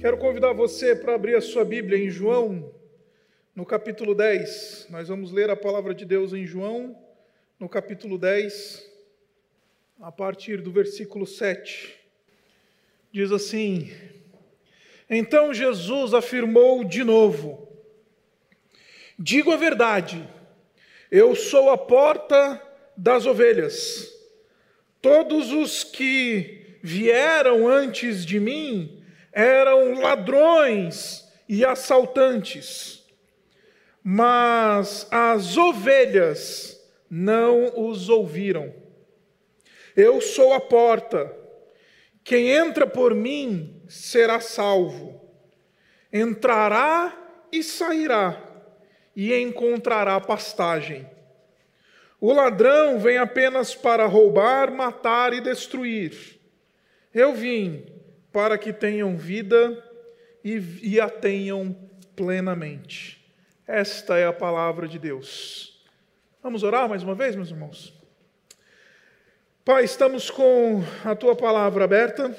Quero convidar você para abrir a sua Bíblia em João, no capítulo 10. Nós vamos ler a palavra de Deus em João, no capítulo 10, a partir do versículo 7. Diz assim: Então Jesus afirmou de novo: Digo a verdade, eu sou a porta das ovelhas. Todos os que vieram antes de mim eram ladrões e assaltantes, mas as ovelhas não os ouviram. Eu sou a porta, quem entra por mim será salvo, entrará e sairá, e encontrará pastagem. O ladrão vem apenas para roubar, matar e destruir. Eu vim para que tenham vida e, e a tenham plenamente. Esta é a palavra de Deus. Vamos orar mais uma vez, meus irmãos? Pai, estamos com a tua palavra aberta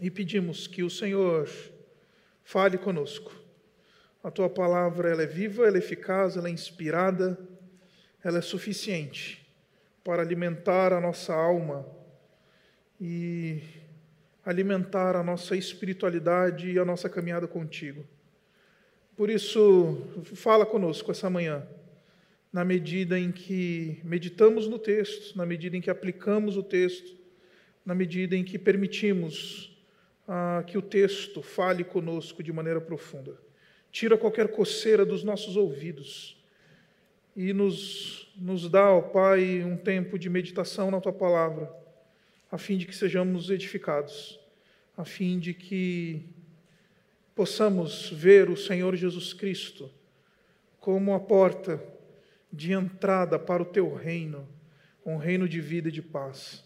e pedimos que o Senhor fale conosco. A tua palavra ela é viva, ela é eficaz, ela é inspirada, ela é suficiente para alimentar a nossa alma e alimentar a nossa espiritualidade e a nossa caminhada contigo. Por isso, fala conosco essa manhã, na medida em que meditamos no texto, na medida em que aplicamos o texto, na medida em que permitimos ah, que o texto fale conosco de maneira profunda. Tira qualquer coceira dos nossos ouvidos e nos, nos dá, ó Pai, um tempo de meditação na tua palavra a fim de que sejamos edificados, a fim de que possamos ver o Senhor Jesus Cristo como a porta de entrada para o teu reino, um reino de vida e de paz.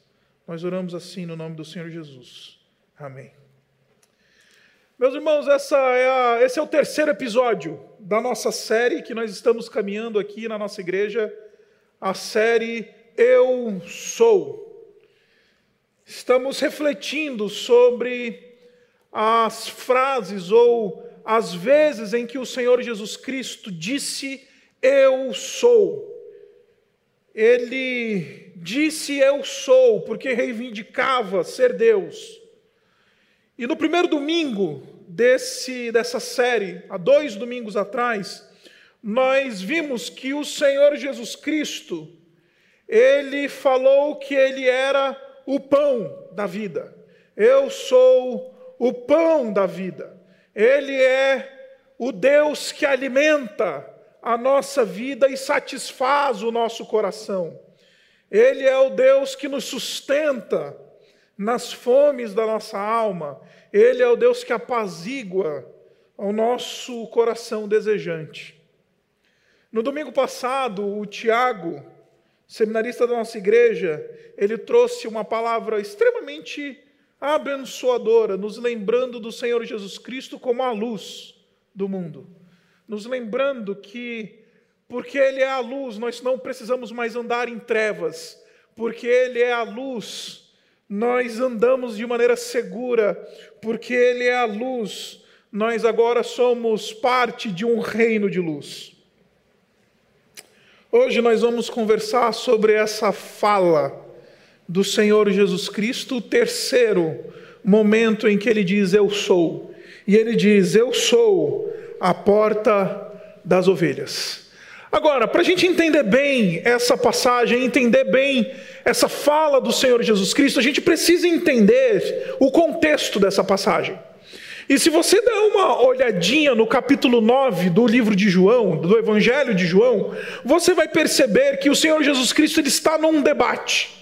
Nós oramos assim no nome do Senhor Jesus. Amém. Meus irmãos, é a, esse é o terceiro episódio da nossa série que nós estamos caminhando aqui na nossa igreja, a série Eu Sou. Estamos refletindo sobre as frases ou as vezes em que o Senhor Jesus Cristo disse: Eu sou. Ele disse: Eu sou, porque reivindicava ser Deus. E no primeiro domingo desse, dessa série, há dois domingos atrás, nós vimos que o Senhor Jesus Cristo, ele falou que ele era o pão da vida. Eu sou o pão da vida. Ele é o Deus que alimenta a nossa vida e satisfaz o nosso coração. Ele é o Deus que nos sustenta nas fomes da nossa alma. Ele é o Deus que apazigua o nosso coração desejante. No domingo passado, o Tiago, seminarista da nossa igreja, ele trouxe uma palavra extremamente abençoadora, nos lembrando do Senhor Jesus Cristo como a luz do mundo. Nos lembrando que, porque Ele é a luz, nós não precisamos mais andar em trevas, porque Ele é a luz, nós andamos de maneira segura, porque Ele é a luz, nós agora somos parte de um reino de luz. Hoje nós vamos conversar sobre essa fala do Senhor Jesus Cristo, o terceiro momento em que ele diz: Eu sou. E ele diz: Eu sou a porta das ovelhas. Agora, para a gente entender bem essa passagem, entender bem essa fala do Senhor Jesus Cristo, a gente precisa entender o contexto dessa passagem. E se você der uma olhadinha no capítulo 9 do livro de João, do Evangelho de João, você vai perceber que o Senhor Jesus Cristo ele está num debate.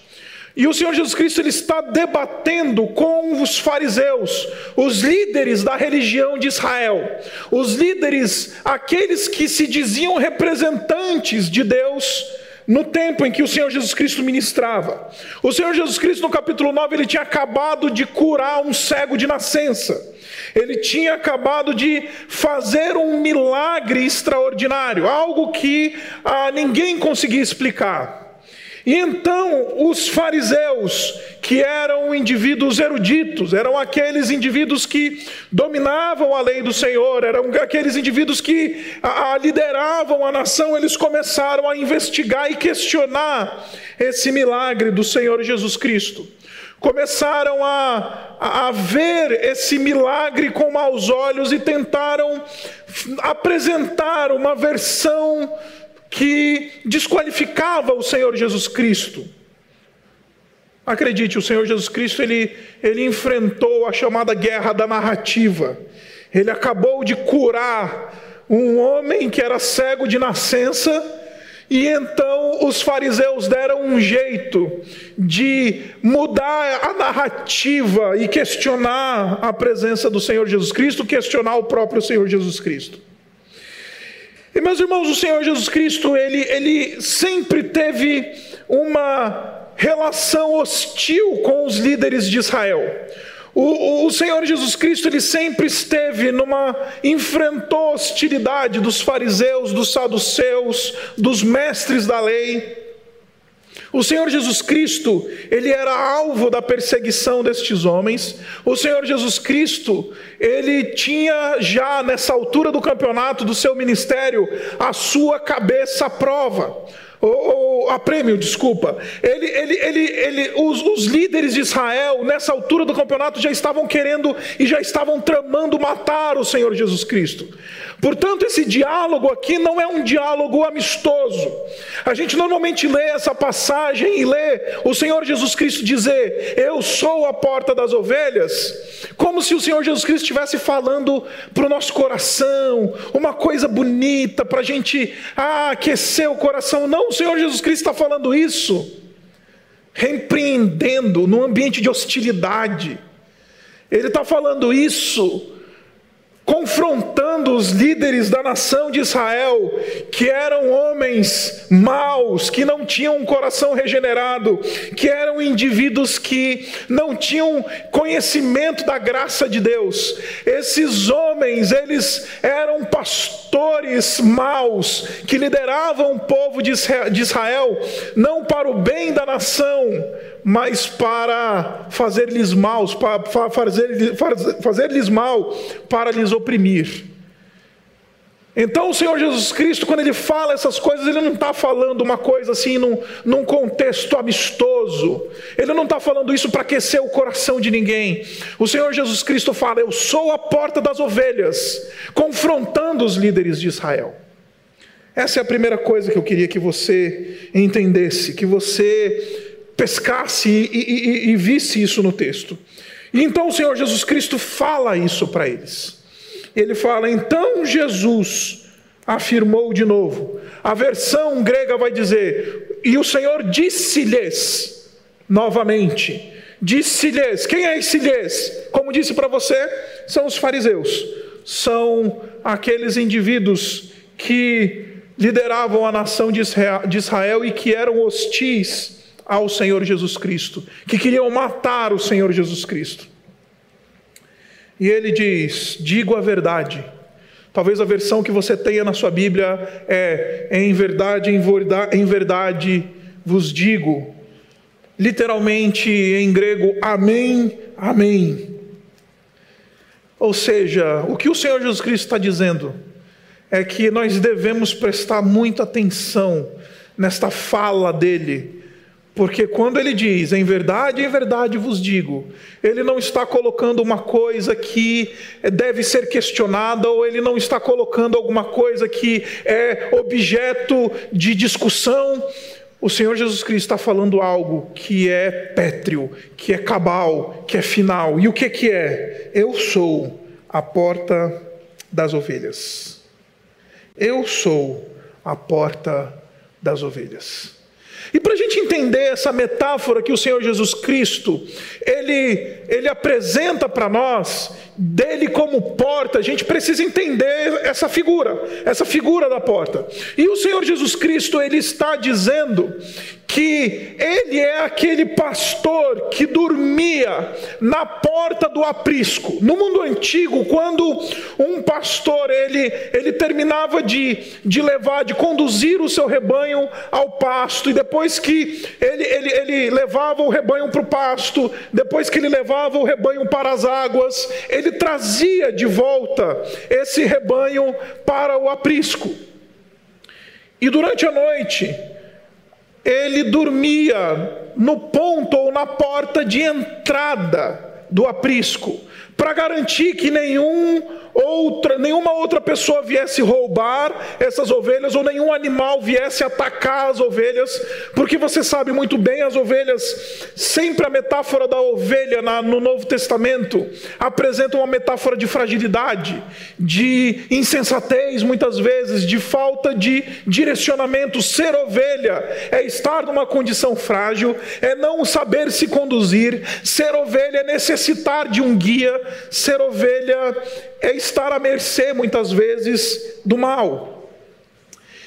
E o Senhor Jesus Cristo ele está debatendo com os fariseus, os líderes da religião de Israel, os líderes, aqueles que se diziam representantes de Deus no tempo em que o Senhor Jesus Cristo ministrava. O Senhor Jesus Cristo, no capítulo 9, ele tinha acabado de curar um cego de nascença. Ele tinha acabado de fazer um milagre extraordinário, algo que ah, ninguém conseguia explicar. E então os fariseus, que eram indivíduos eruditos, eram aqueles indivíduos que dominavam a lei do Senhor, eram aqueles indivíduos que a, a lideravam a nação, eles começaram a investigar e questionar esse milagre do Senhor Jesus Cristo. Começaram a, a, ver esse milagre com maus olhos e tentaram apresentar uma versão que desqualificava o Senhor Jesus Cristo. Acredite, o Senhor Jesus Cristo ele, ele enfrentou a chamada guerra da narrativa. Ele acabou de curar um homem que era cego de nascença e então os fariseus deram um jeito de mudar a narrativa e questionar a presença do Senhor Jesus Cristo, questionar o próprio Senhor Jesus Cristo. E meus irmãos, o Senhor Jesus Cristo, ele, ele sempre teve uma relação hostil com os líderes de Israel. O, o, Senhor Jesus Cristo ele sempre esteve numa enfrentou hostilidade dos fariseus, dos saduceus, dos mestres da lei. O Senhor Jesus Cristo, ele era alvo da perseguição destes homens. O Senhor Jesus Cristo, ele tinha já nessa altura do campeonato do seu ministério a sua cabeça à prova ou, a prêmio, desculpa. Ele, ele, ele, ele, os, os líderes de Israel, nessa altura do campeonato, já estavam querendo e já estavam tramando matar o Senhor Jesus Cristo. Portanto, esse diálogo aqui não é um diálogo amistoso. A gente normalmente lê essa passagem e lê o Senhor Jesus Cristo dizer: Eu sou a porta das ovelhas, como se o Senhor Jesus Cristo estivesse falando para o nosso coração, uma coisa bonita para a gente ah, aquecer o coração. Não, o Senhor Jesus Cristo está falando isso, repreendendo num ambiente de hostilidade. Ele está falando isso confrontando os líderes da nação de Israel, que eram homens maus, que não tinham um coração regenerado, que eram indivíduos que não tinham conhecimento da graça de Deus. Esses homens, eles eram pastores maus, que lideravam o povo de Israel, não para o bem da nação, mas para fazer-lhes mal, para fazer, fazer-lhes mal, para lhes oprimir. Então o Senhor Jesus Cristo, quando ele fala essas coisas, ele não está falando uma coisa assim num, num contexto amistoso, ele não está falando isso para aquecer o coração de ninguém. O Senhor Jesus Cristo fala: Eu sou a porta das ovelhas, confrontando os líderes de Israel. Essa é a primeira coisa que eu queria que você entendesse, que você pescasse e, e, e, visse isso no texto. E então o Senhor Jesus Cristo fala isso para eles. Ele fala: então Jesus afirmou de novo. A versão grega vai dizer: e o Senhor disse-lhes novamente. Disse-lhes, quem é esse lhes? Como disse para você, são os fariseus, são aqueles indivíduos que lideravam a nação de Israel e que eram hostis ao Senhor Jesus Cristo, que queriam matar o Senhor Jesus Cristo. E ele diz: digo a verdade. Talvez a versão que você tenha na sua Bíblia é: em verdade, em verdade vos digo. Literalmente em grego, amém, amém. Ou seja, o que o Senhor Jesus Cristo está dizendo é que nós devemos prestar muita atenção nesta fala dele, porque quando ele diz, em verdade, em verdade vos digo, ele não está colocando uma coisa que deve ser questionada, ou ele não está colocando alguma coisa que é objeto de discussão. O Senhor Jesus Cristo está falando algo que é pétreo, que é cabal, que é final. E o que, que é? Eu sou a porta das ovelhas. Eu sou a porta das ovelhas. E para a gente entender essa metáfora que o Senhor Jesus Cristo ele, ele apresenta para nós, dele como porta, a gente precisa entender essa figura, essa figura da porta. E o Senhor Jesus Cristo ele está dizendo que ele é aquele pastor que dormia na porta do aprisco. No mundo antigo, quando um pastor, ele, ele terminava de, de levar, de conduzir o seu rebanho ao pasto, e depois que ele, ele, ele levava o rebanho para o pasto, depois que ele levava o rebanho para as águas, ele trazia de volta esse rebanho para o aprisco. E durante a noite, ele dormia no ponto ou na porta de entrada do aprisco, para garantir que nenhum outra, nenhuma outra pessoa viesse roubar essas ovelhas ou nenhum animal viesse atacar as ovelhas, porque você sabe muito bem, as ovelhas, sempre a metáfora da ovelha na, no Novo Testamento apresenta uma metáfora de fragilidade, de insensatez, muitas vezes, de falta de direcionamento. Ser ovelha é estar numa condição frágil, é não saber se conduzir, ser ovelha é necessitar de um guia, ser ovelha é estar à mercê, muitas vezes, do mal.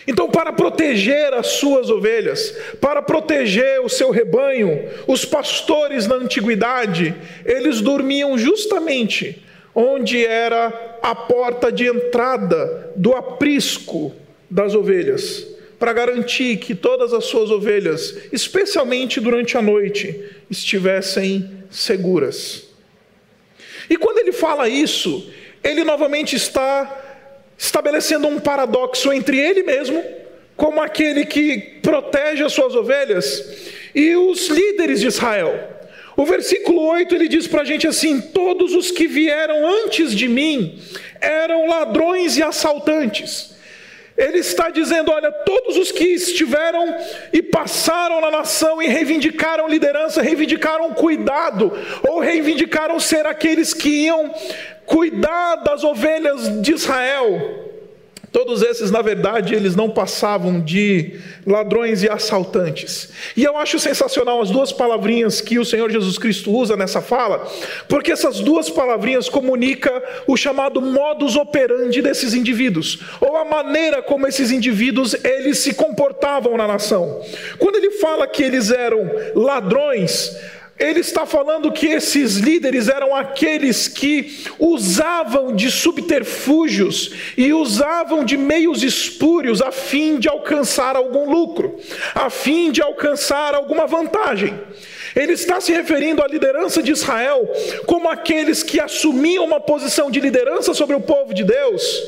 Então, para proteger as suas ovelhas, para proteger o seu rebanho, os pastores na antiguidade, eles dormiam justamente onde era a porta de entrada do aprisco das ovelhas, para garantir que todas as suas ovelhas, especialmente durante a noite, estivessem seguras. E quando ele fala isso, ele novamente está estabelecendo um paradoxo entre ele mesmo, como aquele que protege as suas ovelhas, e os líderes de Israel. O versículo 8 ele diz para a gente assim: Todos os que vieram antes de mim eram ladrões e assaltantes. Ele está dizendo: olha, todos os que estiveram e passaram na nação e reivindicaram liderança, reivindicaram cuidado, ou reivindicaram ser aqueles que iam cuidar das ovelhas de Israel. Todos esses, na verdade, eles não passavam de ladrões e assaltantes. E eu acho sensacional as duas palavrinhas que o Senhor Jesus Cristo usa nessa fala, porque essas duas palavrinhas comunicam o chamado modus operandi desses indivíduos, ou a maneira como esses indivíduos eles se comportavam na nação. Quando ele fala que eles eram ladrões, ele está falando que esses líderes eram aqueles que usavam de subterfúgios e usavam de meios espúrios a fim de alcançar algum lucro, a fim de alcançar alguma vantagem. Ele está se referindo à liderança de Israel como aqueles que assumiam uma posição de liderança sobre o povo de Deus,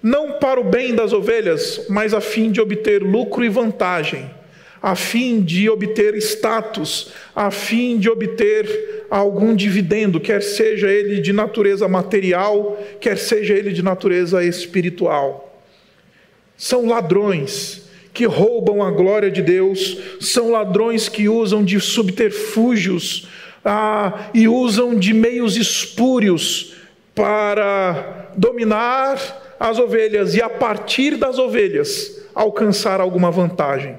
não para o bem das ovelhas, mas a fim de obter lucro e vantagem a fim de obter status, a fim de obter algum dividendo, quer seja ele de natureza material, quer seja ele de natureza espiritual. São ladrões que roubam a glória de Deus, são ladrões que usam de subterfúgios ah, e usam de meios espúrios para dominar as ovelhas e, a partir das ovelhas, alcançar alguma vantagem.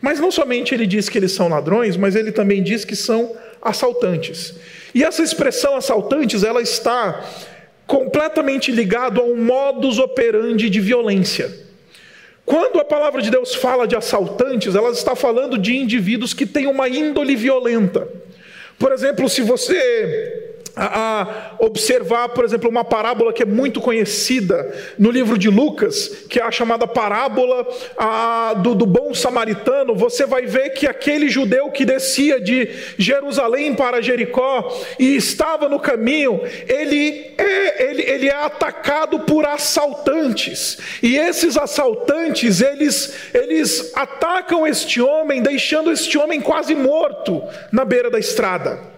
Mas não somente ele diz que eles são ladrões, mas ele também diz que são assaltantes. E essa expressão assaltantes, ela está completamente ligado a um modus operandi de violência. Quando a palavra de Deus fala de assaltantes, ela está falando de indivíduos que têm uma índole violenta. Por exemplo, se você a, observar, por exemplo, uma parábola que é muito conhecida no livro de Lucas, que é a chamada parábola a, do, do, bom samaritano, você vai ver que aquele judeu que descia de Jerusalém para Jericó e estava no caminho, ele é, ele, ele é atacado por assaltantes, e esses assaltantes, eles, eles atacam este homem, deixando este homem quase morto na beira da estrada.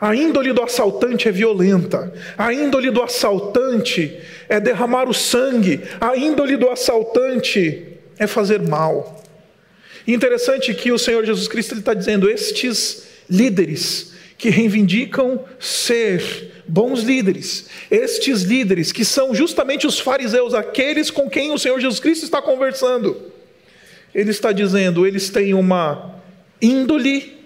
A índole do assaltante é violenta, a índole do assaltante é derramar o sangue, a índole do assaltante é fazer mal. Interessante que o Senhor Jesus Cristo está dizendo: estes líderes que reivindicam ser bons líderes, estes líderes que são justamente os fariseus, aqueles com quem o Senhor Jesus Cristo está conversando, ele está dizendo, eles têm uma índole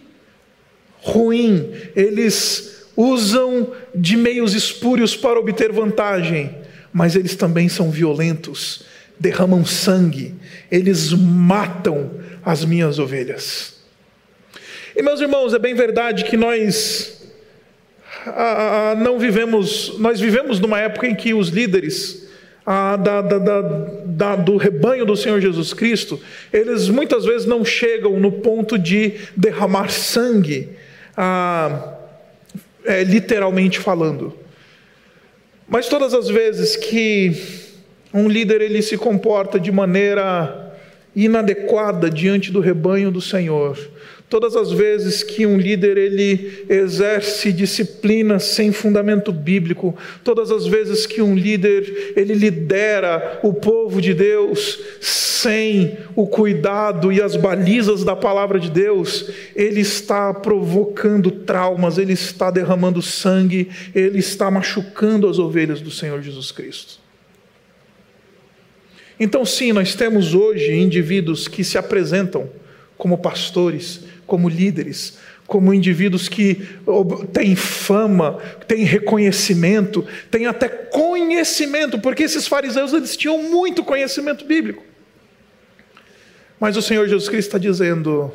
ruim, eles usam de meios espúrios para obter vantagem, mas eles também são violentos, derramam sangue, eles matam as minhas ovelhas. E meus irmãos, é bem verdade que nós não vivemos, nós vivemos numa época em que os líderes da, da, da, do rebanho do Senhor Jesus Cristo, eles muitas vezes não chegam no ponto de derramar sangue, ah, é, literalmente falando. Mas todas as vezes que um líder ele se comporta de maneira inadequada diante do rebanho do Senhor, Todas as vezes que um líder ele exerce disciplina sem fundamento bíblico, todas as vezes que um líder ele lidera o povo de Deus sem o cuidado e as balizas da palavra de Deus, ele está provocando traumas, ele está derramando sangue, ele está machucando as ovelhas do Senhor Jesus Cristo. Então, sim, nós temos hoje indivíduos que se apresentam como pastores, como líderes, como indivíduos que têm fama, têm reconhecimento, têm até conhecimento, porque esses fariseus eles tinham muito conhecimento bíblico. Mas o Senhor Jesus Cristo está dizendo: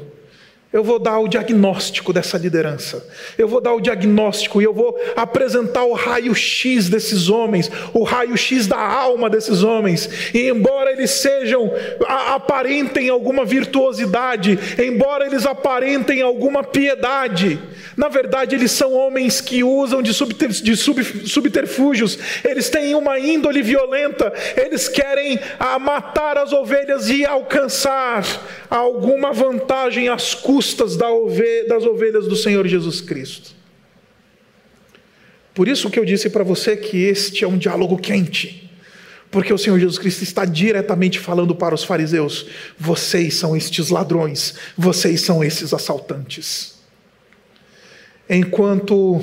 eu vou dar o diagnóstico dessa liderança. Eu vou dar o diagnóstico e eu vou apresentar o raio-x desses homens, o raio-x da alma desses homens. E embora eles sejam, aparentem alguma virtuosidade, embora eles aparentem alguma piedade, na verdade eles são homens que usam de, subterfúgios, eles têm uma índole violenta, eles querem matar as ovelhas e alcançar alguma vantagem às custas custas das ovelhas do Senhor Jesus Cristo. Por isso que eu disse para você que este é um diálogo quente, porque o Senhor Jesus Cristo está diretamente falando para os fariseus: vocês são estes ladrões, vocês são esses assaltantes. Enquanto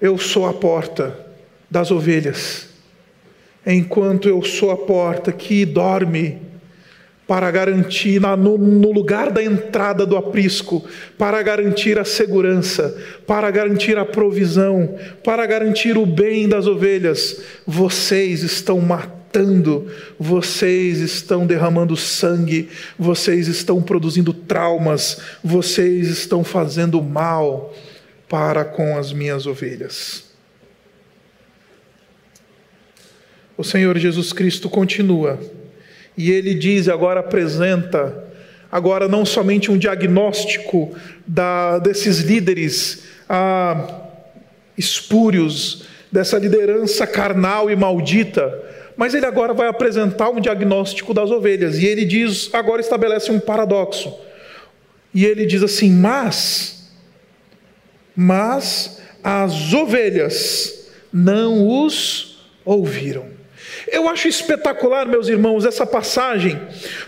eu sou a porta das ovelhas, enquanto eu sou a porta que dorme para garantir, no, lugar da entrada do aprisco, para garantir a segurança, para garantir a provisão, para garantir o bem das ovelhas. Vocês estão matando, vocês estão derramando sangue, vocês estão produzindo traumas, vocês estão fazendo mal para com as minhas ovelhas. O Senhor Jesus Cristo continua e ele diz, agora apresenta, agora não somente um diagnóstico da, desses líderes ah, espúrios, dessa liderança carnal e maldita, mas ele agora vai apresentar um diagnóstico das ovelhas. E ele diz, agora estabelece um paradoxo. E ele diz assim: Mas, mas as ovelhas não os ouviram. Eu acho espetacular, meus irmãos, essa passagem,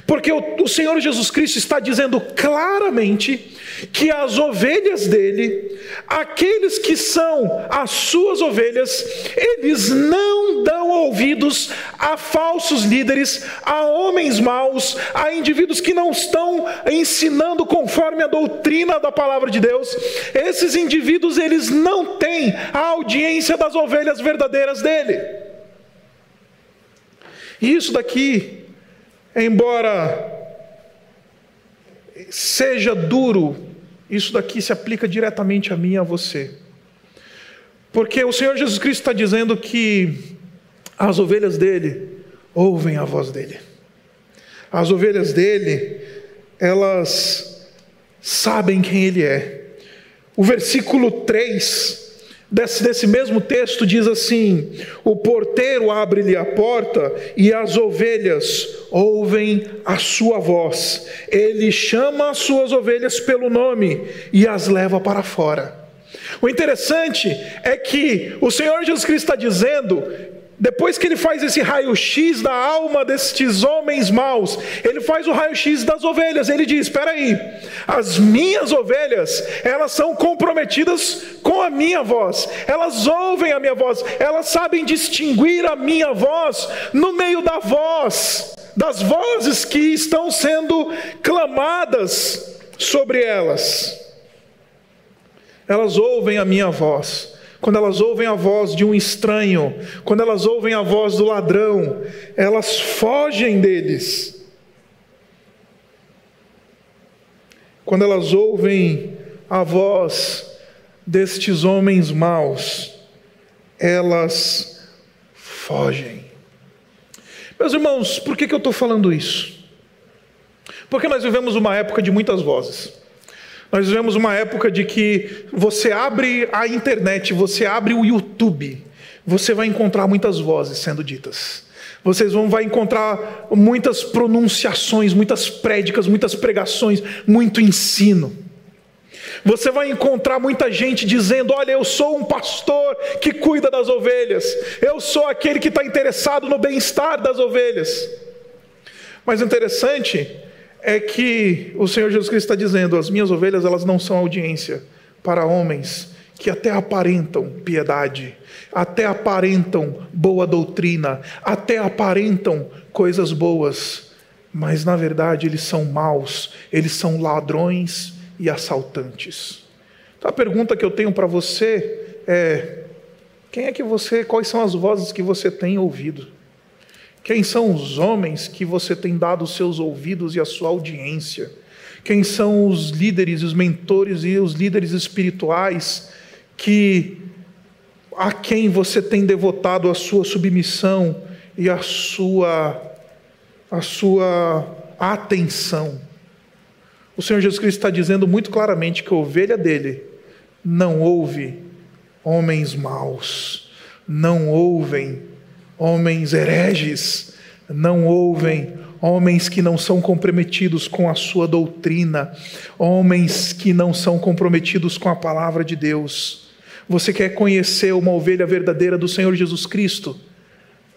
porque o, o, Senhor Jesus Cristo está dizendo claramente que as ovelhas dele, aqueles que são as suas ovelhas, eles não dão ouvidos a falsos líderes, a homens maus, a indivíduos que não estão ensinando conforme a doutrina da palavra de Deus. Esses indivíduos, eles não têm a audiência das ovelhas verdadeiras dele. E isso daqui, embora seja duro, isso daqui se aplica diretamente a mim e a você. Porque o Senhor Jesus Cristo está dizendo que as ovelhas dele ouvem a voz dele. As ovelhas dele, elas sabem quem ele é. O versículo 3 Desse, desse, mesmo texto diz assim: O porteiro abre-lhe a porta e as ovelhas ouvem a sua voz. Ele chama as suas ovelhas pelo nome e as leva para fora. O interessante é que o Senhor Jesus Cristo está dizendo depois que ele faz esse raio-x da alma destes homens maus, ele faz o raio-x das ovelhas. Ele diz: Espera aí, as minhas ovelhas, elas são comprometidas com a minha voz, elas ouvem a minha voz, elas sabem distinguir a minha voz no meio da voz, das vozes que estão sendo clamadas sobre elas. Elas ouvem a minha voz quando elas ouvem a voz de um estranho, quando elas ouvem a voz do ladrão, elas fogem deles. Quando elas ouvem a voz destes homens maus, elas fogem. Meus irmãos, por que, que eu estou falando isso? Porque nós vivemos uma época de muitas vozes. Nós vivemos uma época de que você abre a internet, você abre o YouTube, você vai encontrar muitas vozes sendo ditas. Vocês vão vai encontrar muitas pronunciações, muitas prédicas, muitas pregações, muito ensino. Você vai encontrar muita gente dizendo: Olha, eu sou um pastor que cuida das ovelhas, eu sou aquele que está interessado no bem-estar das ovelhas. Mas interessante é que o Senhor Jesus Cristo está dizendo: As minhas ovelhas elas não são audiência para homens que até aparentam piedade, até aparentam boa doutrina, até aparentam coisas boas, mas na verdade eles são maus, eles são ladrões e assaltantes. Então a pergunta que eu tenho para você é: quem é que você, quais são as vozes que você tem ouvido? Quem são os homens que você tem dado os seus ouvidos e a sua audiência? Quem são os líderes, os mentores e os líderes espirituais que a quem você tem devotado a sua submissão e a sua a sua atenção. O Senhor Jesus Cristo está dizendo muito claramente que a ovelha dele não ouve homens maus, não ouvem homens hereges, não ouvem homens que não são comprometidos com a sua doutrina, homens que não são comprometidos com a palavra de Deus. Você quer conhecer uma ovelha verdadeira do Senhor Jesus Cristo?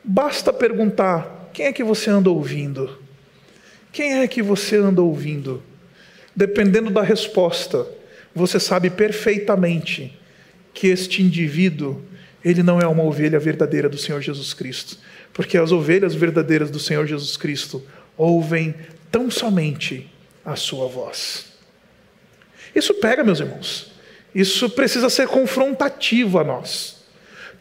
Basta perguntar: quem é que você anda ouvindo? Quem é que você anda ouvindo? Dependendo da resposta, você sabe perfeitamente que este indivíduo, ele não é uma ovelha verdadeira do Senhor Jesus Cristo, porque as ovelhas verdadeiras do Senhor Jesus Cristo ouvem tão somente a sua voz. Isso pega, meus irmãos. Isso precisa ser confrontativo a nós.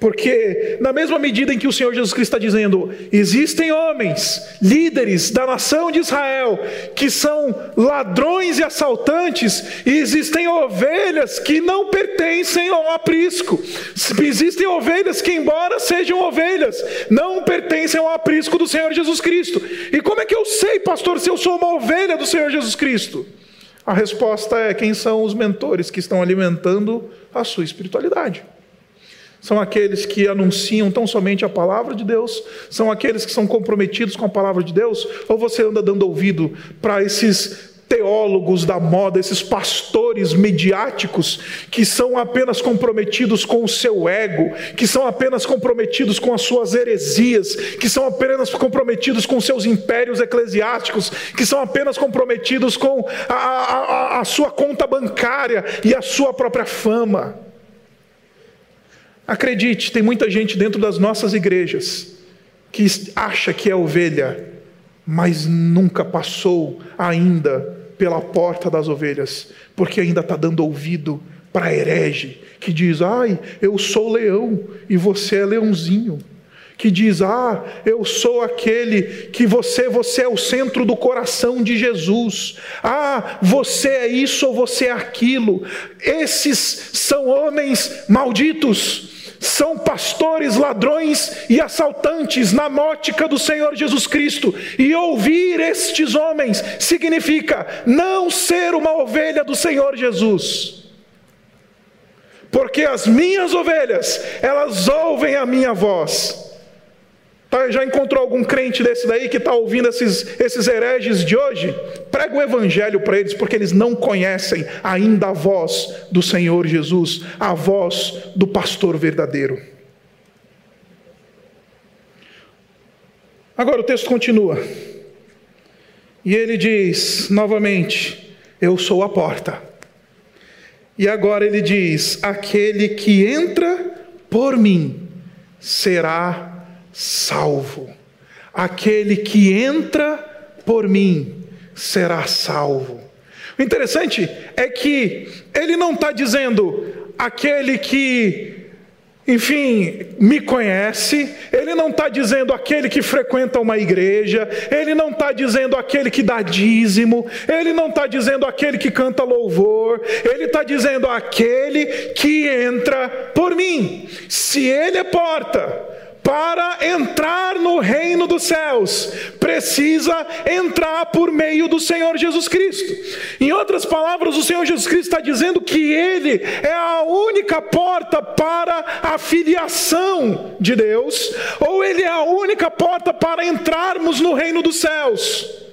Porque, na mesma medida em que o Senhor Jesus Cristo está dizendo, existem homens, líderes da nação de Israel, que são ladrões e assaltantes, e existem ovelhas que não pertencem ao aprisco. Existem ovelhas que, embora sejam ovelhas, não pertencem ao aprisco do Senhor Jesus Cristo. E como é que eu sei, pastor, se eu sou uma ovelha do Senhor Jesus Cristo? A resposta é: quem são os mentores que estão alimentando a sua espiritualidade? São aqueles que anunciam tão somente a palavra de Deus? São aqueles que são comprometidos com a palavra de Deus? Ou você anda dando ouvido para esses teólogos da moda, esses pastores mediáticos que são apenas comprometidos com o seu ego, que são apenas comprometidos com as suas heresias, que são apenas comprometidos com seus impérios eclesiásticos, que são apenas comprometidos com a, a, a sua conta bancária e a sua própria fama. Acredite, tem muita gente dentro das nossas igrejas que acha que é ovelha, mas nunca passou ainda pela porta das ovelhas, porque ainda está dando ouvido para herege, que diz: Ai, eu sou leão e você é leãozinho. Que diz: Ah, eu sou aquele que você, você é o centro do coração de Jesus. Ah, você é isso ou você é aquilo. Esses são homens malditos são pastores, ladrões e assaltantes na nótica do Senhor Jesus Cristo. E ouvir estes homens significa não ser uma ovelha do Senhor Jesus. Porque as minhas ovelhas, elas ouvem a minha voz. Tá, já encontrou algum crente desse daí que está ouvindo esses, esses hereges de hoje? Prega o evangelho para eles, porque eles não conhecem ainda a voz do Senhor Jesus, a voz do pastor verdadeiro. Agora o texto continua. E ele diz novamente: Eu sou a porta. E agora ele diz: Aquele que entra por mim será salvo. Aquele que entra por mim será salvo. O interessante é que ele não está dizendo aquele que enfim, me conhece, ele não está dizendo aquele que frequenta uma igreja, ele não está dizendo aquele que dá dízimo, ele não está dizendo aquele que canta louvor, ele está dizendo aquele que entra por mim. Se ele é porta, para entrar no reino dos céus, precisa entrar por meio do Senhor Jesus Cristo. Em outras palavras, o Senhor Jesus Cristo está dizendo que Ele é a única porta para a filiação de Deus, ou Ele é a única porta para entrarmos no reino dos céus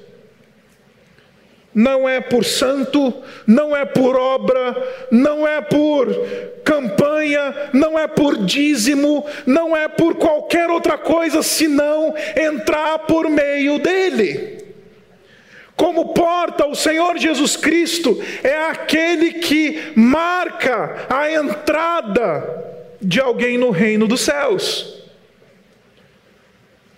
não é por santo, não é por obra, não é por campanha, não é por dízimo, não é por qualquer outra coisa senão entrar por meio dele. Como porta, o Senhor Jesus Cristo é aquele que marca a entrada de alguém no reino dos céus.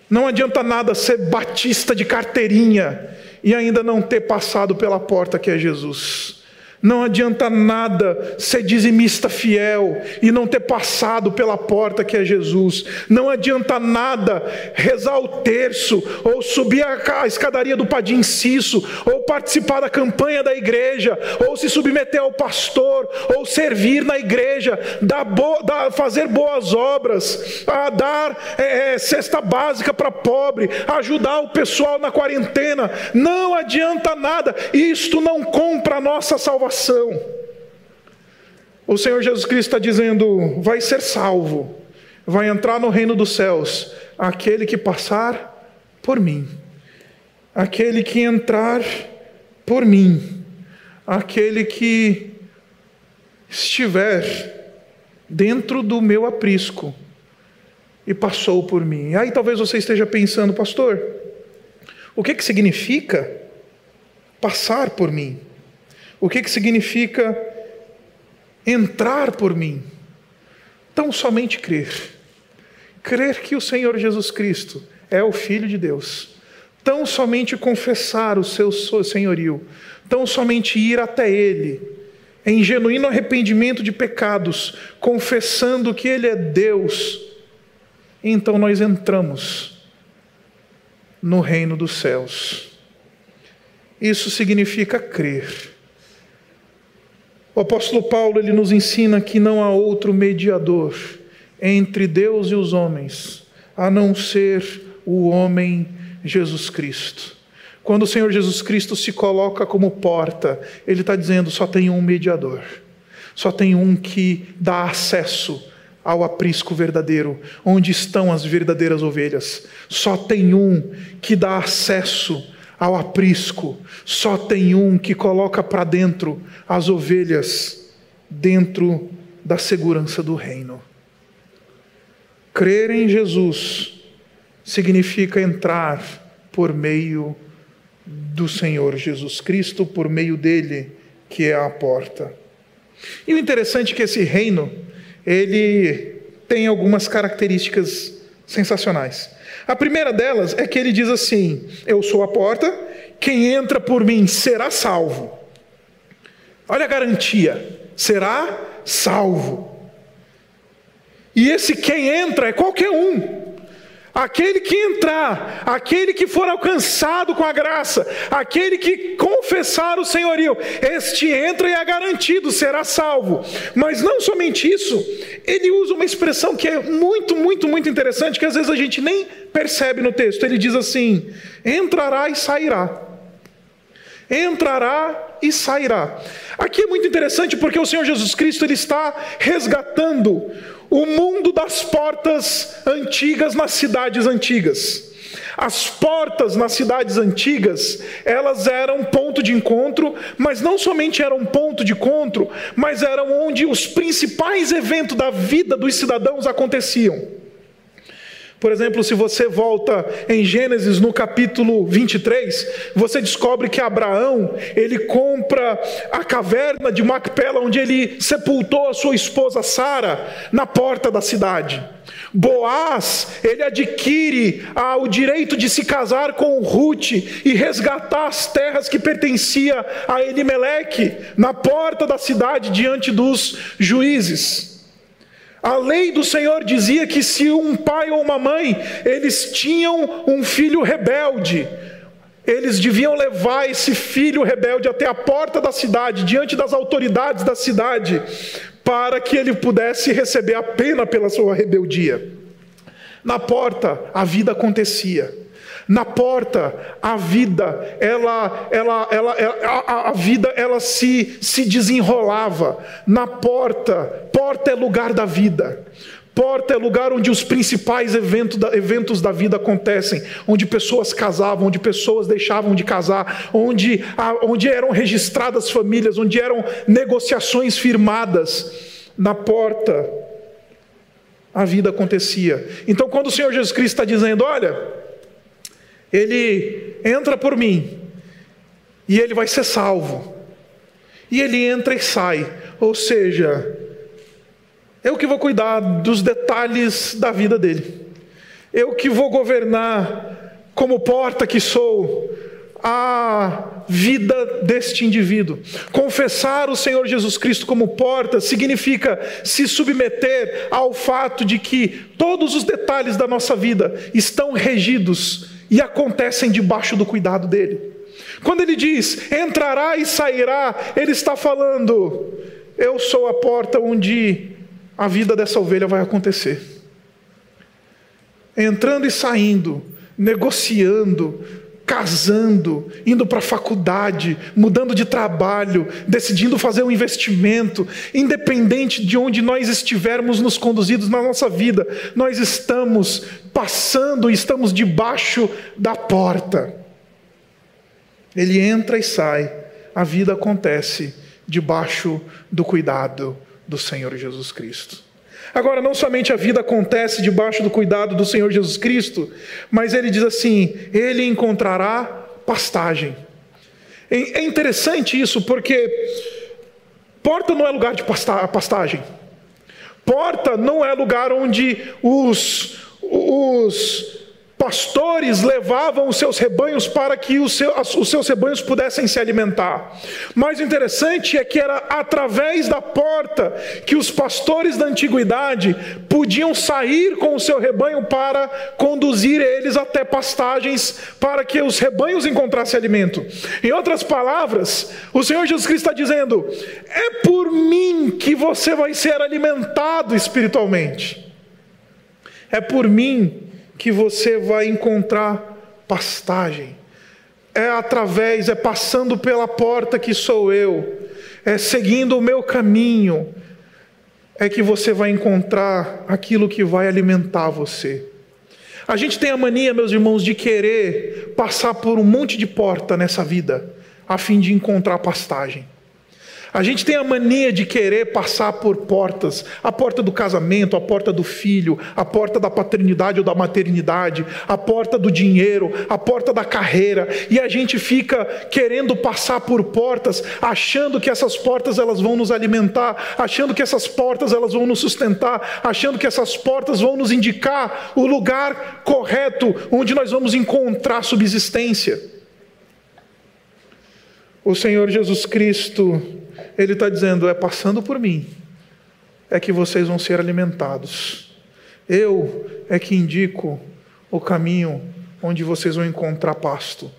Não adianta nada ser batista de carteirinha e ainda não ter passado pela porta que é Jesus. Não adianta nada ser dizimista fiel e não ter passado pela porta que é Jesus. Não adianta nada rezar o terço, ou subir a escadaria do Padim ou participar da campanha da igreja, ou se submeter ao pastor, ou servir na igreja, dar bo dar, fazer boas obras, a dar é, é cesta básica para pobre, ajudar o pessoal na quarentena. Não adianta nada. Isto não compra a nossa salvação salvação. O Senhor Jesus Cristo está dizendo: vai ser salvo, vai entrar no reino dos céus aquele que passar por mim, aquele que entrar por mim, aquele que estiver dentro do meu aprisco e passou por mim. Aí talvez você esteja pensando, pastor, o que que significa passar por mim? O que, que significa entrar por mim? Tão somente crer. Crer que o Senhor Jesus Cristo é o Filho de Deus. Tão somente confessar o seu senhorio. Tão somente ir até Ele, em genuíno arrependimento de pecados, confessando que Ele é Deus. Então nós entramos no reino dos céus. Isso significa crer. O apóstolo Paulo ele nos ensina que não há outro mediador entre Deus e os homens, a não ser o homem Jesus Cristo. Quando o Senhor Jesus Cristo se coloca como porta, Ele está dizendo: só tem um mediador, só tem um que dá acesso ao aprisco verdadeiro, onde estão as verdadeiras ovelhas. Só tem um que dá acesso ao aprisco, só tem um que coloca para dentro as ovelhas, dentro da segurança do reino. Crer em Jesus significa entrar por meio do Senhor Jesus Cristo, por meio dele, que é a porta. E o interessante é que esse reino, ele tem algumas características sensacionais. A primeira delas é que ele diz assim: Eu sou a porta, quem entra por mim será salvo. Olha a garantia: será salvo. E esse quem entra é qualquer um. Aquele que entrar, aquele que for alcançado com a graça, aquele que confessar o senhorio, este entra e é garantido, será salvo. Mas não somente isso, ele usa uma expressão que é muito, muito, muito interessante, que às vezes a gente nem percebe no texto. Ele diz assim: entrará e sairá. Entrará e sairá. Aqui é muito interessante porque o Senhor Jesus Cristo ele está resgatando o mundo das portas antigas nas cidades antigas. As portas nas cidades antigas, elas eram ponto de encontro, mas não somente eram ponto de encontro, mas eram onde os principais eventos da vida dos cidadãos aconteciam. Por exemplo, se você volta em Gênesis no capítulo 23, você descobre que Abraão, ele compra a caverna de Macpela onde ele sepultou a sua esposa Sara na porta da cidade. Boaz, ele adquire ah, o direito de se casar com Ruth e resgatar as terras que pertencia a Elimeleque na porta da cidade diante dos juízes. A lei do Senhor dizia que se um pai ou uma mãe, eles tinham um filho rebelde, eles deviam levar esse filho rebelde até a porta da cidade, diante das autoridades da cidade, para que ele pudesse receber a pena pela sua rebeldia. Na porta, a vida acontecia. Na porta, a vida, ela, ela, ela, a, a, vida, ela se, se desenrolava. Na porta, porta é lugar da vida. Porta é lugar onde os principais eventos da, eventos da vida acontecem, onde pessoas casavam, onde pessoas deixavam de casar, onde, onde eram registradas famílias, onde eram negociações firmadas. Na porta, a vida acontecia. Então, quando o Senhor Jesus Cristo está dizendo: Olha, ele entra por mim e ele vai ser salvo. E ele entra e sai. Ou seja, eu que vou cuidar dos detalhes da vida dele. Eu que vou governar como porta que sou a vida deste indivíduo. Confessar o Senhor Jesus Cristo como porta significa se submeter ao fato de que todos os detalhes da nossa vida estão regidos e acontecem debaixo do cuidado dele. Quando ele diz entrará e sairá, ele está falando: eu sou a porta onde a vida dessa ovelha vai acontecer. Entrando e saindo, negociando, casando, indo para a faculdade, mudando de trabalho, decidindo fazer um investimento, independente de onde nós estivermos nos conduzidos na nossa vida, nós estamos passando, estamos debaixo da porta. Ele entra e sai, a vida acontece debaixo do cuidado do Senhor Jesus Cristo. Agora, não somente a vida acontece debaixo do cuidado do Senhor Jesus Cristo, mas ele diz assim: ele encontrará pastagem. É interessante isso, porque porta não é lugar de pastagem. Porta não é lugar onde os, os pastores levavam os seus rebanhos para que os seus, os seus rebanhos pudessem se alimentar. Mas o interessante é que era através da porta que os pastores da antiguidade podiam sair com o seu rebanho para conduzir eles até pastagens para que os rebanhos encontrassem alimento. Em outras palavras, o Senhor Jesus Cristo está dizendo: é por mim que você vai ser alimentado espiritualmente. É por mim que você vai encontrar pastagem. É através, é passando pela porta que sou eu, é seguindo o meu caminho, é que você vai encontrar aquilo que vai alimentar você. A gente tem a mania, meus irmãos, de querer passar por um monte de porta nessa vida, a fim de encontrar pastagem. A gente tem a mania de querer passar por portas, a porta do casamento, a porta do filho, a porta da paternidade ou da maternidade, a porta do dinheiro, a porta da carreira, e a gente fica querendo passar por portas, achando que essas portas elas vão nos alimentar, achando que essas portas elas vão nos sustentar, achando que essas portas vão nos indicar o lugar correto onde nós vamos encontrar subsistência. O Senhor Jesus Cristo ele está dizendo: é passando por mim, é que vocês vão ser alimentados. Eu é que indico o caminho onde vocês vão encontrar pasto.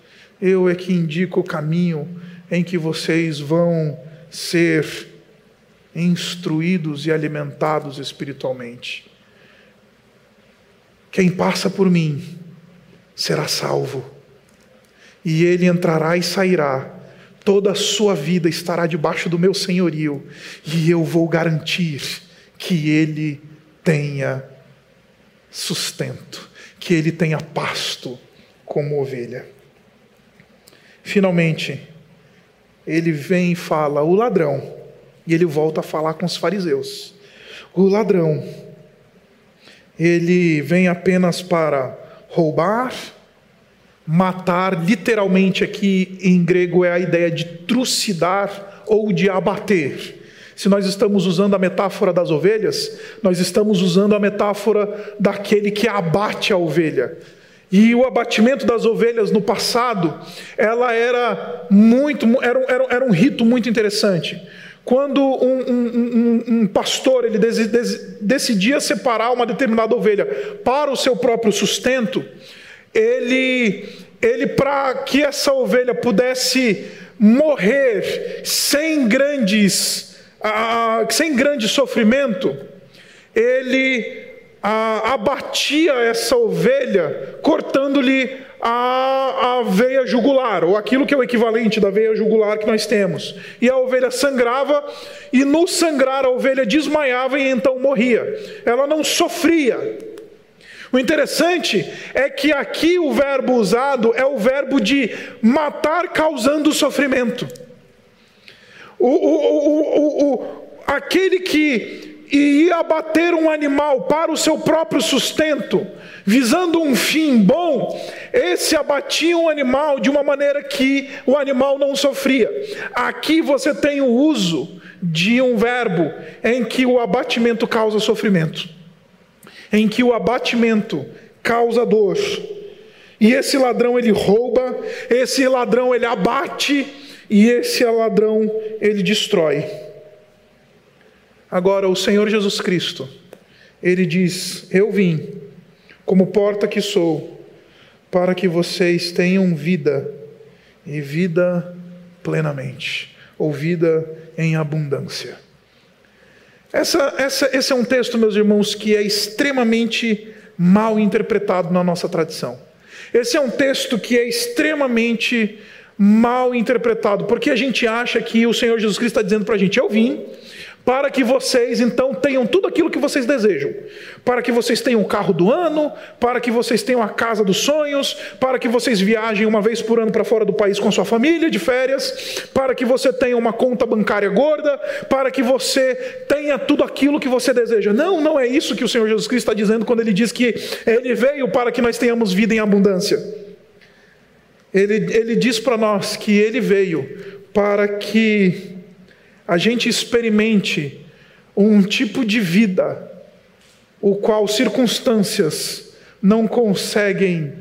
Eu é que indico o caminho em que vocês vão ser instruídos e alimentados espiritualmente. Quem passa por mim será salvo, e ele entrará e sairá toda a sua vida estará debaixo do meu senhorio, e eu vou garantir que ele tenha sustento, que ele tenha pasto como ovelha. Finalmente, ele vem e fala: o ladrão, e ele volta a falar com os fariseus. O ladrão, ele vem apenas para roubar, Matar, literalmente aqui em grego, é a ideia de trucidar ou de abater. Se nós estamos usando a metáfora das ovelhas, nós estamos usando a metáfora daquele que abate a ovelha. E o abatimento das ovelhas no passado, ela era muito, era, era, era um rito muito interessante. quando um, um, um, um pastor ele des, des, decidia separar uma determinada ovelha para o seu próprio sustento, ele, ele para que essa ovelha pudesse morrer sem grandes, ah, sem grande sofrimento, ele ah, abatia essa ovelha, cortando-lhe a, a veia jugular, ou aquilo que é o equivalente da veia jugular que nós temos. E a ovelha sangrava, e no sangrar a ovelha desmaiava e então morria. Ela não sofria. O interessante é que aqui o verbo usado é o verbo de matar causando sofrimento. O, o, o, aquele que ia abater um animal para o seu próprio sustento, visando um fim bom, esse abatia um animal de uma maneira que o animal não sofria. Aqui você tem o uso de um verbo em que o abatimento causa sofrimento, em que o abatimento causa dor. E esse ladrão ele rouba, esse ladrão ele abate e esse ladrão ele destrói. Agora, o Senhor Jesus Cristo, ele diz: Eu vim, como porta que sou, para que vocês tenham vida, e vida plenamente, ou vida em abundância. Essa, essa, esse é um texto, meus irmãos, que é extremamente mal interpretado na nossa tradição. Esse é um texto que é extremamente mal interpretado, porque a gente acha que o Senhor Jesus Cristo está dizendo para a gente: Eu vim para que vocês então tenham tudo aquilo que vocês desejam, para que vocês tenham o carro do ano, para que vocês tenham a casa dos sonhos, para que vocês viajem uma vez por ano para fora do país com sua família de férias, para que você tenha uma conta bancária gorda, para que você tenha tudo aquilo que você deseja. Não, não é isso que o Senhor Jesus Cristo está dizendo quando ele diz que ele veio para que nós tenhamos vida em abundância. Ele, ele diz para nós que ele veio para que a gente experimente um tipo de vida o qual circunstâncias não conseguem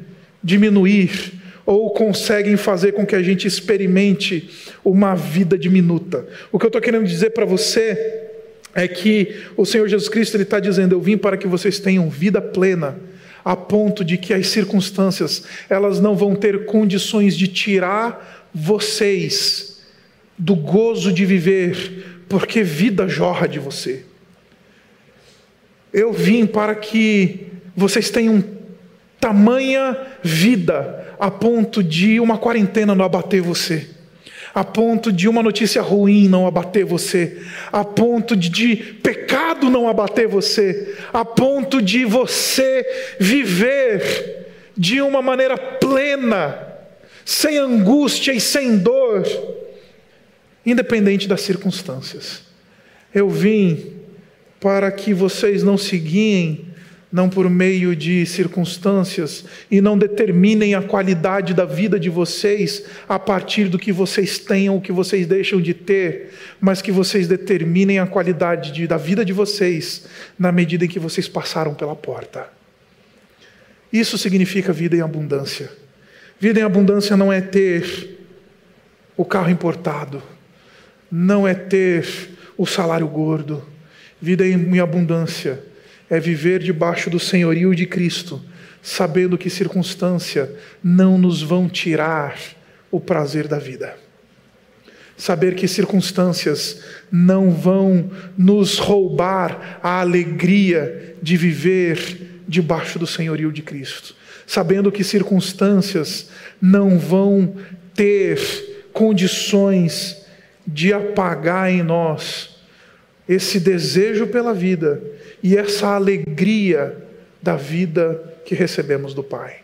diminuir ou conseguem fazer com que a gente experimente uma vida diminuta. O que eu estou querendo dizer para você é que o Senhor Jesus Cristo está dizendo: eu vim para que vocês tenham vida plena, a ponto de que as circunstâncias elas não vão ter condições de tirar vocês do gozo de viver, porque vida jorra de você. Eu vim para que vocês tenham tamanha vida a ponto de uma quarentena não abater você, a ponto de uma notícia ruim não abater você, a ponto de, de pecado não abater você, a ponto de você viver de uma maneira plena, sem angústia e sem dor independente das circunstâncias. Eu vim para que vocês não se guiem não por meio de circunstâncias e não determinem a qualidade da vida de vocês a partir do que vocês tenham ou que vocês deixam de ter, mas que vocês determinem a qualidade de, da vida de vocês na medida em que vocês passaram pela porta. Isso significa vida em abundância. Vida em abundância não é ter o carro importado não é ter o salário gordo. Vida em abundância é viver debaixo do senhorio de Cristo, sabendo que circunstância não nos vão tirar o prazer da vida. Saber que circunstâncias não vão nos roubar a alegria de viver debaixo do senhorio de Cristo. Sabendo que circunstâncias não vão ter condições de apagar em nós esse desejo pela vida e essa alegria da vida que recebemos do Pai.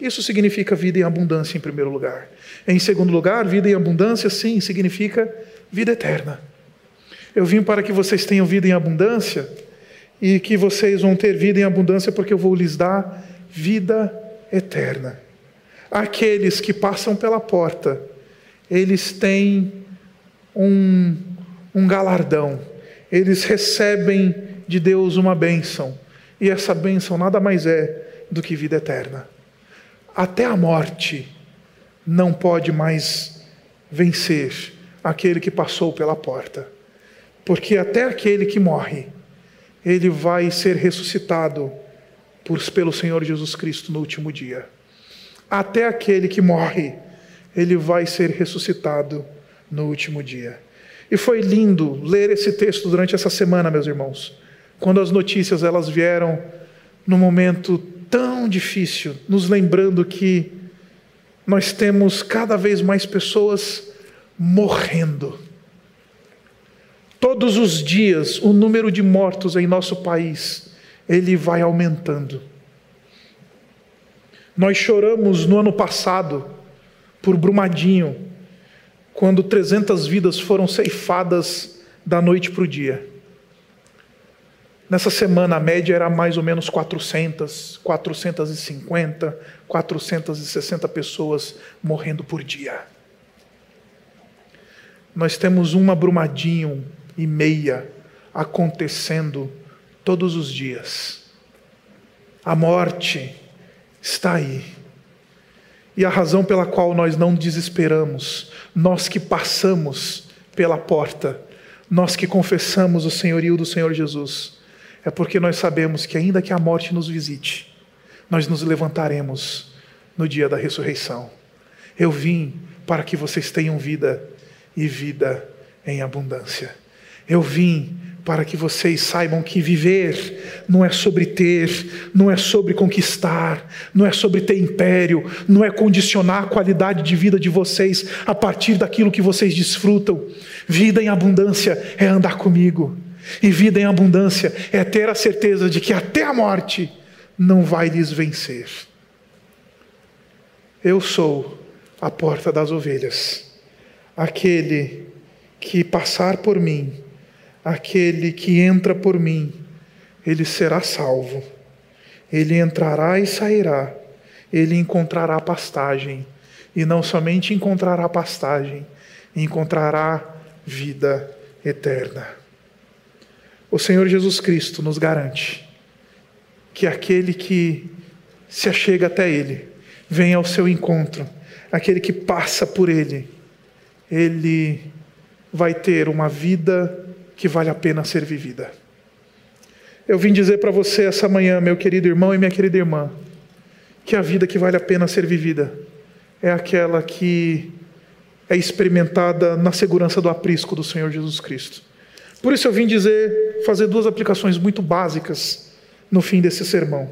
Isso significa vida em abundância, em primeiro lugar. Em segundo lugar, vida em abundância, sim, significa vida eterna. Eu vim para que vocês tenham vida em abundância e que vocês vão ter vida em abundância, porque eu vou lhes dar vida eterna. Aqueles que passam pela porta, eles têm um, um galardão, eles recebem de Deus uma bênção, e essa bênção nada mais é do que vida eterna. Até a morte não pode mais vencer aquele que passou pela porta. Porque até aquele que morre, ele vai ser ressuscitado por, pelo Senhor Jesus Cristo no último dia. Até aquele que morre, ele vai ser ressuscitado no último dia. E foi lindo ler esse texto durante essa semana, meus irmãos, quando as notícias elas vieram num momento tão difícil, nos lembrando que nós temos cada vez mais pessoas morrendo. Todos os dias o número de mortos em nosso país, ele vai aumentando. Nós choramos no ano passado por Brumadinho, quando 300 vidas foram ceifadas da noite para o dia. Nessa semana a média era mais ou menos 400, 450, 460 pessoas morrendo por dia. Nós temos uma Brumadinho e meia acontecendo todos os dias. A morte está aí. E a razão pela qual nós não desesperamos, nós que passamos pela porta, nós que confessamos o senhorio do Senhor Jesus, é porque nós sabemos que, ainda que a morte nos visite, nós nos levantaremos no dia da ressurreição. Eu vim para que vocês tenham vida e vida em abundância. Eu vim para que vocês saibam que viver não é sobre ter, não é sobre conquistar, não é sobre ter império, não é condicionar a qualidade de vida de vocês a partir daquilo que vocês desfrutam. Vida em abundância é andar comigo, e vida em abundância é ter a certeza de que até a morte não vai lhes vencer. Eu sou a porta das ovelhas, aquele que passar por mim aquele que entra por mim, ele será salvo. Ele entrará e sairá, ele encontrará pastagem, e não somente encontrará pastagem, encontrará vida eterna. O Senhor Jesus Cristo nos garante que aquele que se achega até Ele, vem ao seu encontro, aquele que passa por Ele, ele vai ter uma vida que vale a pena ser vivida. Eu vim dizer para você essa manhã, meu querido irmão e minha querida irmã, que a vida que vale a pena ser vivida é aquela que é experimentada na segurança do aprisco do Senhor Jesus Cristo. Por isso eu vim dizer, fazer duas aplicações muito básicas no fim desse sermão.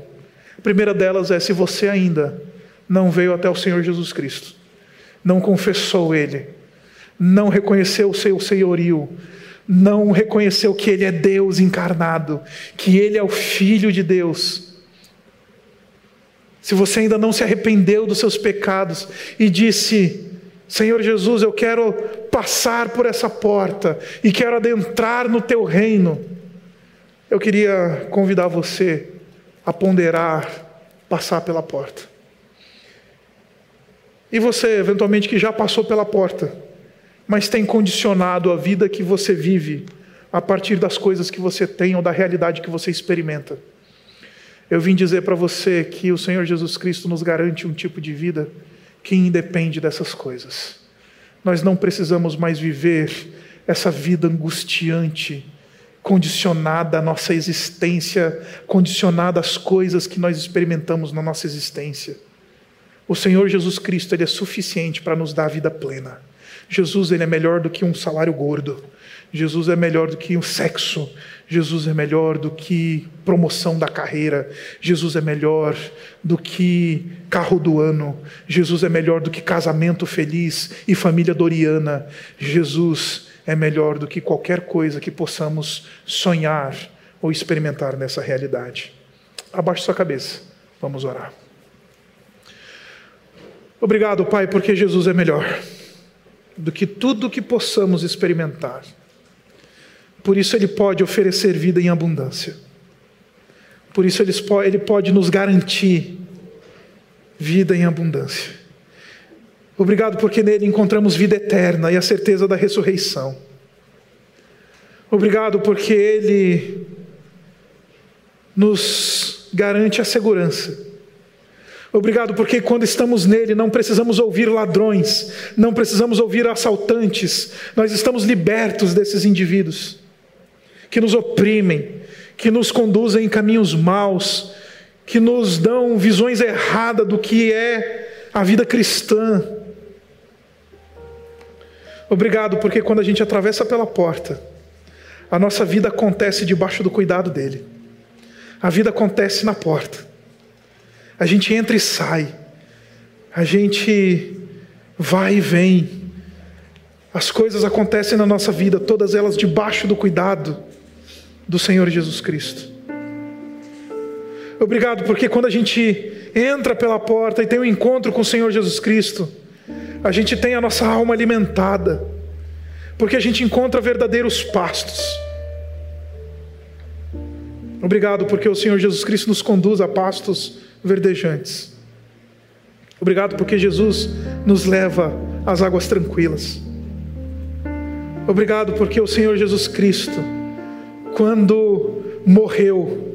A primeira delas é: se você ainda não veio até o Senhor Jesus Cristo, não confessou Ele, não reconheceu o seu senhorio, não reconheceu que Ele é Deus encarnado, que Ele é o Filho de Deus. Se você ainda não se arrependeu dos seus pecados e disse: Senhor Jesus, eu quero passar por essa porta e quero adentrar no teu reino, eu queria convidar você a ponderar passar pela porta. E você, eventualmente, que já passou pela porta, mas tem condicionado a vida que você vive a partir das coisas que você tem ou da realidade que você experimenta. Eu vim dizer para você que o Senhor Jesus Cristo nos garante um tipo de vida que independe dessas coisas. Nós não precisamos mais viver essa vida angustiante, condicionada à nossa existência, condicionada às coisas que nós experimentamos na nossa existência. O Senhor Jesus Cristo ele é suficiente para nos dar a vida plena. Jesus ele é melhor do que um salário gordo. Jesus é melhor do que um sexo. Jesus é melhor do que promoção da carreira. Jesus é melhor do que carro do ano. Jesus é melhor do que casamento feliz e família doriana. Jesus é melhor do que qualquer coisa que possamos sonhar ou experimentar nessa realidade. Abaixe sua cabeça. Vamos orar. Obrigado, Pai, porque Jesus é melhor do que tudo que possamos experimentar. Por isso, Ele pode oferecer vida em abundância. Por isso, Ele pode nos garantir vida em abundância. Obrigado porque nele encontramos vida eterna e a certeza da ressurreição. Obrigado porque Ele nos garante a segurança Obrigado porque quando estamos nele não precisamos ouvir ladrões, não precisamos ouvir assaltantes, nós estamos libertos desses indivíduos que nos oprimem, que nos conduzem em caminhos maus, que nos dão visões erradas do que é a vida cristã. Obrigado porque quando a gente atravessa pela porta, a nossa vida acontece debaixo do cuidado dele. A vida acontece na porta. A gente entra e sai. A gente vai e vem. As coisas acontecem na nossa vida, todas elas debaixo do cuidado do Senhor Jesus Cristo. Obrigado, porque quando a gente entra pela porta e tem um encontro com o Senhor Jesus Cristo, a gente tem a nossa alma alimentada, porque a gente encontra verdadeiros pastos. Obrigado, porque o Senhor Jesus Cristo nos conduz a pastos verdejantes. Obrigado porque Jesus nos leva às águas tranquilas. Obrigado porque o Senhor Jesus Cristo, quando morreu,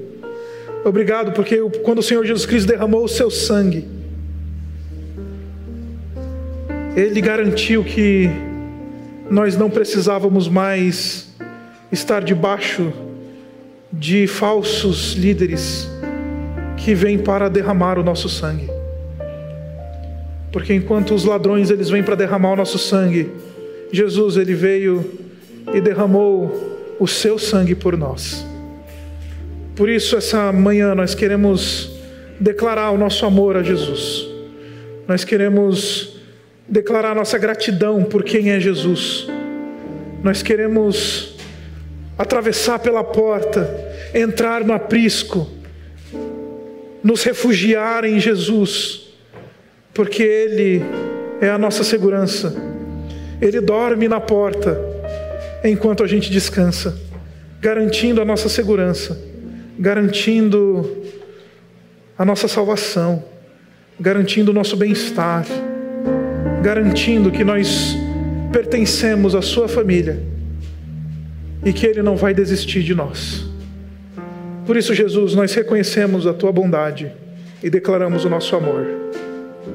obrigado porque quando o Senhor Jesus Cristo derramou o seu sangue, Ele garantiu que nós não precisávamos mais estar debaixo de falsos líderes que vem para derramar o nosso sangue. Porque enquanto os ladrões eles vêm para derramar o nosso sangue, Jesus ele veio e derramou o seu sangue por nós. Por isso essa manhã nós queremos declarar o nosso amor a Jesus. Nós queremos declarar nossa gratidão por quem é Jesus. Nós queremos atravessar pela porta, entrar no aprisco nos refugiar em Jesus, porque Ele é a nossa segurança. Ele dorme na porta enquanto a gente descansa, garantindo a nossa segurança, garantindo a nossa salvação, garantindo o nosso bem-estar, garantindo que nós pertencemos à Sua família e que Ele não vai desistir de nós. Por isso, Jesus, nós reconhecemos a tua bondade e declaramos o nosso amor.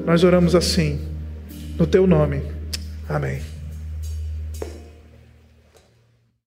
Nós oramos assim, no teu nome. Amém.